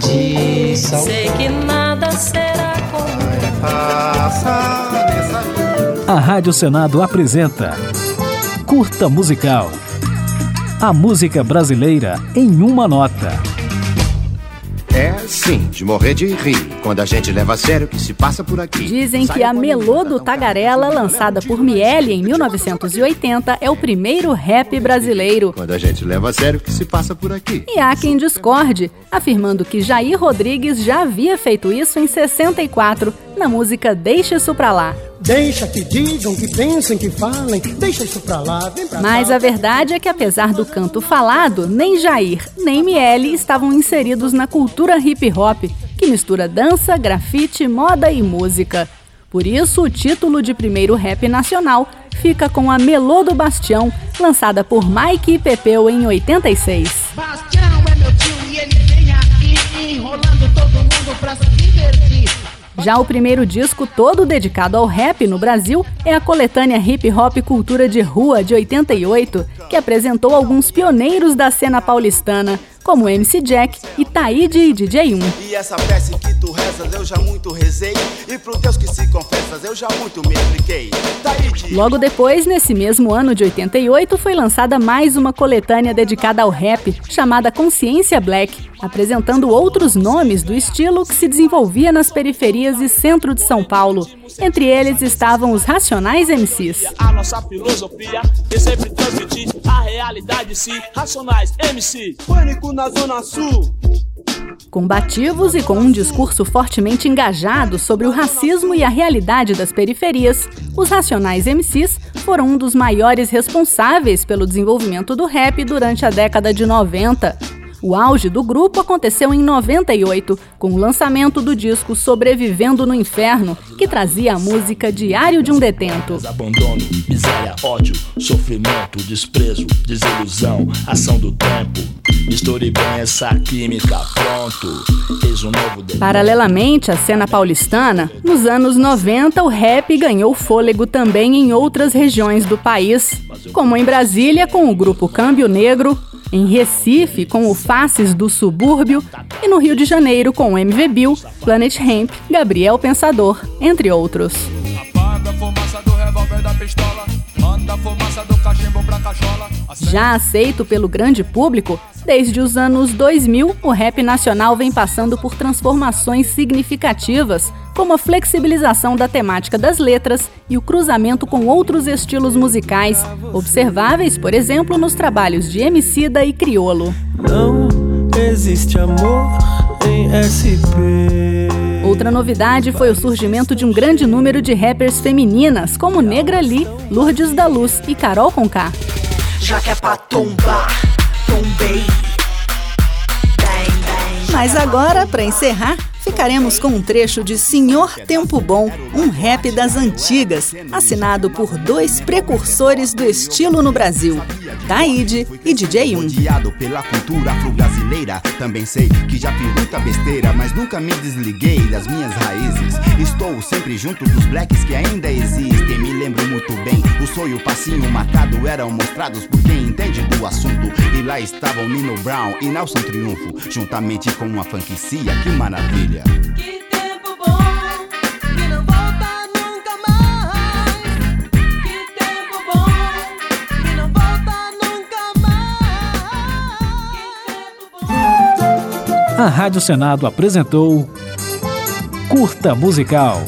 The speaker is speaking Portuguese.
de sal. Sei que nada será como A Rádio Senado apresenta Curta Musical. A música brasileira em uma nota. É sim, de morrer de rir. Quando a gente leva a sério o que se passa por aqui. Dizem que a Melô do Tagarela, lançada por Miele em 1980, é o primeiro rap brasileiro. Quando a gente leva a sério o que se passa por aqui. E há quem discorde, afirmando que Jair Rodrigues já havia feito isso em 64, na música Deixa Isso Pra Lá. Deixa que digam, que pensem, que falem, deixa isso pra lá, vem pra Mas a verdade é que apesar do canto falado, nem Jair, nem Miele estavam inseridos na cultura hip hop, que mistura dança, grafite, moda e música. Por isso, o título de primeiro rap nacional fica com a Melô do Bastião, lançada por Mike e Pepeu em 86. Bastião é meu tio e ele vem aqui enrolando todo mundo pra. Já o primeiro disco todo dedicado ao rap no Brasil é a coletânea Hip Hop Cultura de Rua de 88, que apresentou alguns pioneiros da cena paulistana, como MC Jack, Itaíde e DJ 1. E essa peça que tu rezas eu já muito rezei, e pro Deus que se confessas eu já muito me expliquei. Taíde. Logo depois, nesse mesmo ano de 88, foi lançada mais uma coletânea dedicada ao rap, chamada Consciência Black, apresentando outros nomes do estilo que se desenvolvia nas periferias e centro de São Paulo. Entre eles estavam os Racionais MCs. A nossa filosofia é sempre transmitir a realidade sim. Racionais MC. Pânico na Zona Sul. Combativos e com um discurso fortemente engajado sobre o racismo e a realidade das periferias, os Racionais MCs foram um dos maiores responsáveis pelo desenvolvimento do rap durante a década de 90. O auge do grupo aconteceu em 98, com o lançamento do disco Sobrevivendo no Inferno, que trazia a música Diário de um Detento. Abandono, miséria, ódio, sofrimento, desprezo, desilusão, ação do tempo. Misture bem essa química, pronto. Eis um novo detento. Paralelamente à cena paulistana, nos anos 90 o rap ganhou fôlego também em outras regiões do país, como em Brasília com o grupo Câmbio Negro, em Recife com o Faces do Subúrbio e no Rio de Janeiro com o MV Bill, Planet Hemp, Gabriel Pensador, entre outros. Já aceito pelo grande público, desde os anos 2000, o rap nacional vem passando por transformações significativas, como a flexibilização da temática das letras e o cruzamento com outros estilos musicais, observáveis, por exemplo, nos trabalhos de Emicida e Criolo. Não existe amor em SP. Outra novidade foi o surgimento de um grande número de rappers femininas, como Negra Lee, Lourdes da Luz e Carol Conká. Já que é pra tombar, tombei. Mas agora, para encerrar, ficaremos com um trecho de Senhor Tempo Bom, um rap das antigas, assinado por dois precursores do estilo no Brasil, Taíde e DJ 1. Odiado pela cultura afro-brasileira. Também sei que já fiz muita besteira, mas nunca me desliguei das minhas raízes. Estou sempre junto dos blacks que ainda existem. Bem, o passinho marcado eram mostrados por quem entende do assunto. E lá estavam Nino Brown e Nelson Triunfo, juntamente com uma franquicia. Que maravilha! Que tempo bom que não volta nunca mais. Que tempo bom que não volta nunca mais. Que tempo bom. A Rádio Senado apresentou Curta Musical.